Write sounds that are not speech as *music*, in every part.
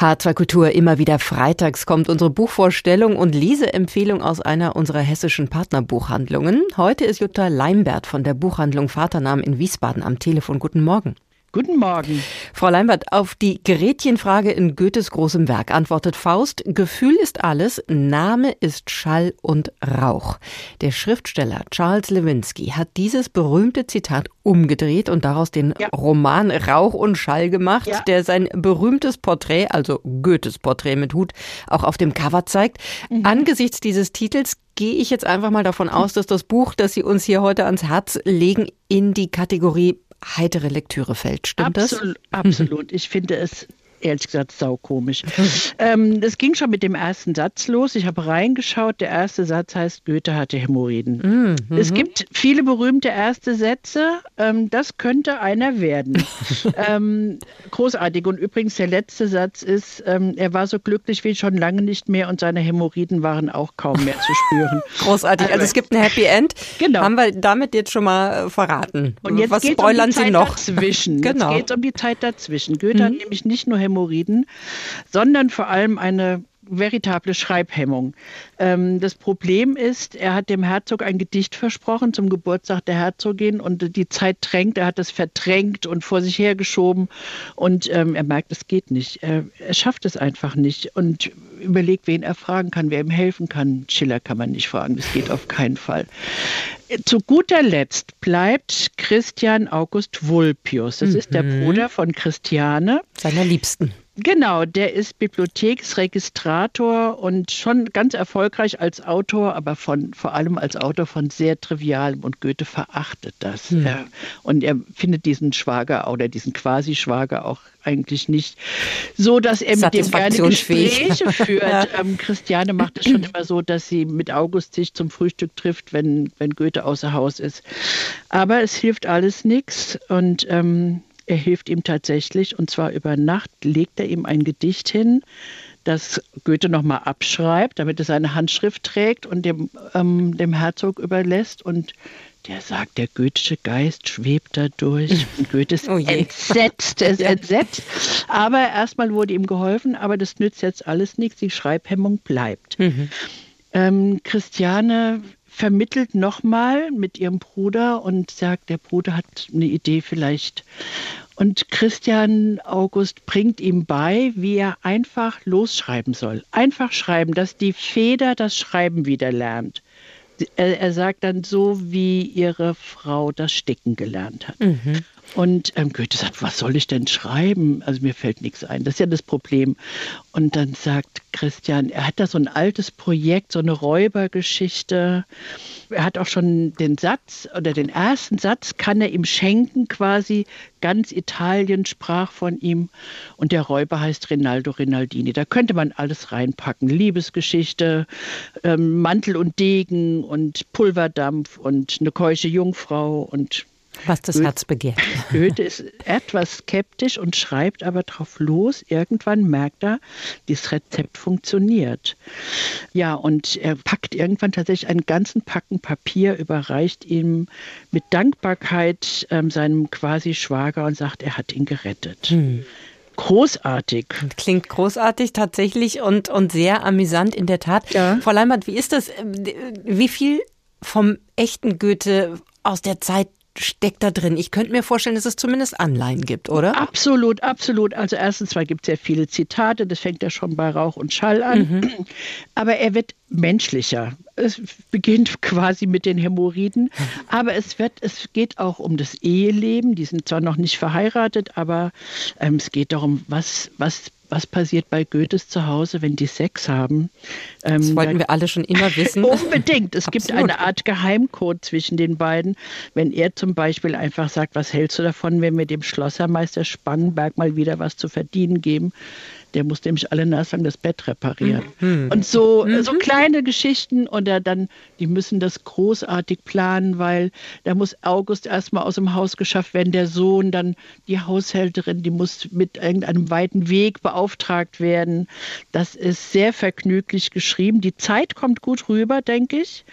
H2 Kultur immer wieder freitags kommt unsere Buchvorstellung und Leseempfehlung aus einer unserer hessischen Partnerbuchhandlungen. Heute ist Jutta Leimbert von der Buchhandlung Vaternamen in Wiesbaden am Telefon. Guten Morgen. Guten Morgen. Frau Leimbert, auf die Gerätchenfrage in Goethes großem Werk antwortet Faust, Gefühl ist alles, Name ist Schall und Rauch. Der Schriftsteller Charles Lewinsky hat dieses berühmte Zitat umgedreht und daraus den ja. Roman Rauch und Schall gemacht, ja. der sein berühmtes Porträt, also Goethes Porträt mit Hut, auch auf dem Cover zeigt. Mhm. Angesichts dieses Titels gehe ich jetzt einfach mal davon aus, *laughs* dass das Buch, das Sie uns hier heute ans Herz legen, in die Kategorie heitere Lektüre fällt. Stimmt Absol das? Absolut. Ich finde es ehrlich gesagt saukomisch. *laughs* ähm, das ging schon mit dem ersten Satz los. Ich habe reingeschaut. Der erste Satz heißt, Goethe hatte Hämorrhoiden. Mhm. Es gibt viele berühmte erste Sätze. Ähm, das könnte einer werden. *laughs* ähm, großartig. Und übrigens, der letzte Satz ist, ähm, er war so glücklich wie schon lange nicht mehr und seine Hämorrhoiden waren auch kaum mehr zu spüren. *laughs* Großartig. Also, also es gibt ein Happy End. Genau. Haben wir damit jetzt schon mal äh, verraten. Und jetzt geht es um die Zeit noch? dazwischen. genau. Jetzt geht es um die Zeit dazwischen. Goethe mhm. hat nämlich nicht nur Hämorrhoiden, Hämorrhoiden, sondern vor allem eine veritable Schreibhemmung. Ähm, das Problem ist, er hat dem Herzog ein Gedicht versprochen zum Geburtstag der Herzogin und die Zeit drängt, er hat es verdrängt und vor sich hergeschoben und ähm, er merkt, es geht nicht. Er, er schafft es einfach nicht und überlegt, wen er fragen kann, wer ihm helfen kann. Schiller kann man nicht fragen, das geht auf keinen Fall. Zu guter Letzt bleibt Christian August Vulpius. Das mhm. ist der mhm. Bruder von Christiane. Seiner Liebsten. Genau, der ist Bibliotheksregistrator und schon ganz erfolgreich als Autor, aber von, vor allem als Autor von sehr trivialem und Goethe verachtet das. Hm. Er, und er findet diesen Schwager oder diesen Quasi-Schwager auch eigentlich nicht so, dass er mit dem gerne Gespräche *laughs* führt. ja. ähm, Christiane macht es schon immer so, dass sie mit August sich zum Frühstück trifft, wenn, wenn Goethe außer Haus ist. Aber es hilft alles nichts und ähm, er hilft ihm tatsächlich und zwar über Nacht legt er ihm ein Gedicht hin, das Goethe nochmal abschreibt, damit er seine Handschrift trägt und dem, ähm, dem Herzog überlässt und der sagt, der goethische Geist schwebt da durch. *laughs* Und Goethe ist oh entsetzt, er ist ja. entsetzt. Aber erstmal wurde ihm geholfen, aber das nützt jetzt alles nichts. Die Schreibhemmung bleibt. Mhm. Ähm, Christiane vermittelt nochmal mit ihrem Bruder und sagt, der Bruder hat eine Idee vielleicht. Und Christian August bringt ihm bei, wie er einfach losschreiben soll. Einfach schreiben, dass die Feder das Schreiben wieder lernt. Er, er sagt dann so, wie ihre Frau das Sticken gelernt hat. Mhm. Und ähm, Goethe sagt, was soll ich denn schreiben? Also mir fällt nichts ein. Das ist ja das Problem. Und dann sagt Christian, er hat da so ein altes Projekt, so eine Räubergeschichte. Er hat auch schon den Satz oder den ersten Satz kann er ihm schenken quasi. Ganz Italien sprach von ihm. Und der Räuber heißt Rinaldo Rinaldini. Da könnte man alles reinpacken. Liebesgeschichte, ähm, Mantel und Degen und Pulverdampf und eine keusche Jungfrau und was das Herz begehrt. *laughs* Goethe ist etwas skeptisch und schreibt aber drauf los. Irgendwann merkt er, dieses Rezept funktioniert. Ja, und er packt irgendwann tatsächlich einen ganzen Packen Papier, überreicht ihm mit Dankbarkeit ähm, seinem quasi Schwager und sagt, er hat ihn gerettet. Hm großartig. Klingt großartig tatsächlich und, und sehr amüsant in der Tat. Ja. Frau Leimbert, wie ist das? Wie viel vom echten Goethe aus der Zeit steckt da drin? Ich könnte mir vorstellen, dass es zumindest Anleihen gibt, oder? Absolut, absolut. Also erstens mal gibt es sehr viele Zitate, das fängt ja schon bei Rauch und Schall an. Mhm. Aber er wird menschlicher. Es beginnt *laughs* quasi mit den Hämorrhoiden, aber es wird, es geht auch um das Eheleben. Die sind zwar noch nicht verheiratet, aber ähm, es geht darum, was, was was passiert bei Goethes zu Hause, wenn die Sex haben. Ähm, das wollten wir alle schon immer *laughs* wissen. Unbedingt. Es gibt eine Art Geheimcode zwischen den beiden. Wenn er zum Beispiel einfach sagt, was hältst du davon, wenn wir dem Schlossermeister Spangenberg mal wieder was zu verdienen geben, der muss nämlich alle Naslang das Bett reparieren. Mhm. Und so, mhm. so kleine Geschichten oder dann, die müssen das großartig planen, weil da muss August erstmal aus dem Haus geschafft werden, der Sohn, dann die Haushälterin, die muss mit irgendeinem weiten Weg beauftragt werden. Das ist sehr vergnüglich geschrieben. Die Zeit kommt gut rüber, denke ich.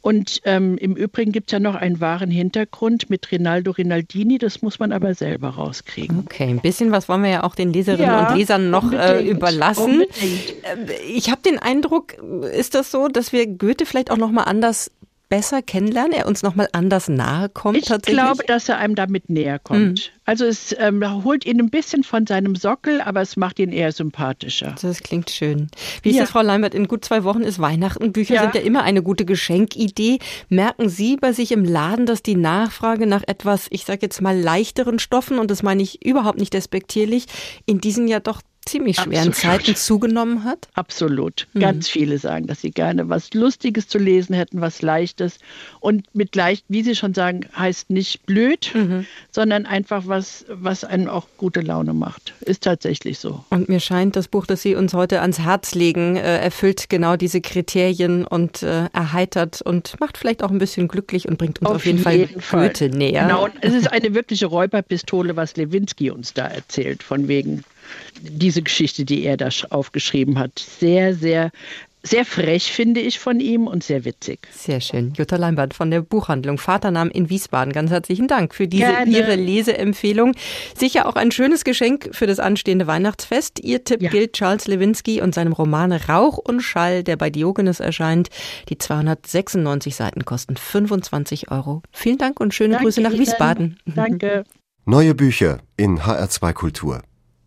Und ähm, im Übrigen gibt es ja noch einen wahren Hintergrund mit Rinaldo Rinaldini, das muss man aber selber rauskriegen. Okay, ein bisschen was wollen wir ja auch den Leserinnen ja, und Lesern noch äh, überlassen. Unbedingt. Äh, ich habe den Eindruck, ist das so, dass wir Goethe vielleicht auch noch mal anders besser kennenlernen, er uns nochmal anders nahe kommt ich tatsächlich? Ich glaube, dass er einem damit näher kommt. Mhm. Also es ähm, holt ihn ein bisschen von seinem Sockel, aber es macht ihn eher sympathischer. Das klingt schön. Wie ist ja. das, Frau Leinbert? In gut zwei Wochen ist Weihnachten. Bücher ja. sind ja immer eine gute Geschenkidee. Merken Sie bei sich im Laden, dass die Nachfrage nach etwas, ich sage jetzt mal leichteren Stoffen, und das meine ich überhaupt nicht despektierlich, in diesem Jahr doch ziemlich schweren Absolut. Zeiten zugenommen hat? Absolut. Mhm. Ganz viele sagen, dass sie gerne was Lustiges zu lesen hätten, was Leichtes. Und mit leicht, wie Sie schon sagen, heißt nicht blöd, mhm. sondern einfach was, was einen auch gute Laune macht. Ist tatsächlich so. Und mir scheint, das Buch, das Sie uns heute ans Herz legen, äh, erfüllt genau diese Kriterien und äh, erheitert und macht vielleicht auch ein bisschen glücklich und bringt uns auf, auf jeden, jeden, Fall Goethe näher. Genau, und es ist eine wirkliche Räuberpistole, was Lewinsky uns da erzählt, von wegen diese Geschichte, die er da aufgeschrieben hat. Sehr, sehr sehr frech, finde ich, von ihm und sehr witzig. Sehr schön. Jutta Leinbart von der Buchhandlung Vaternamen in Wiesbaden. Ganz herzlichen Dank für diese Gerne. Ihre Leseempfehlung. Sicher auch ein schönes Geschenk für das anstehende Weihnachtsfest. Ihr Tipp ja. gilt Charles Lewinsky und seinem Roman Rauch und Schall, der bei Diogenes erscheint. Die 296 Seiten kosten 25 Euro. Vielen Dank und schöne Danke Grüße nach Wiesbaden. Danke. Neue Bücher in HR2 Kultur.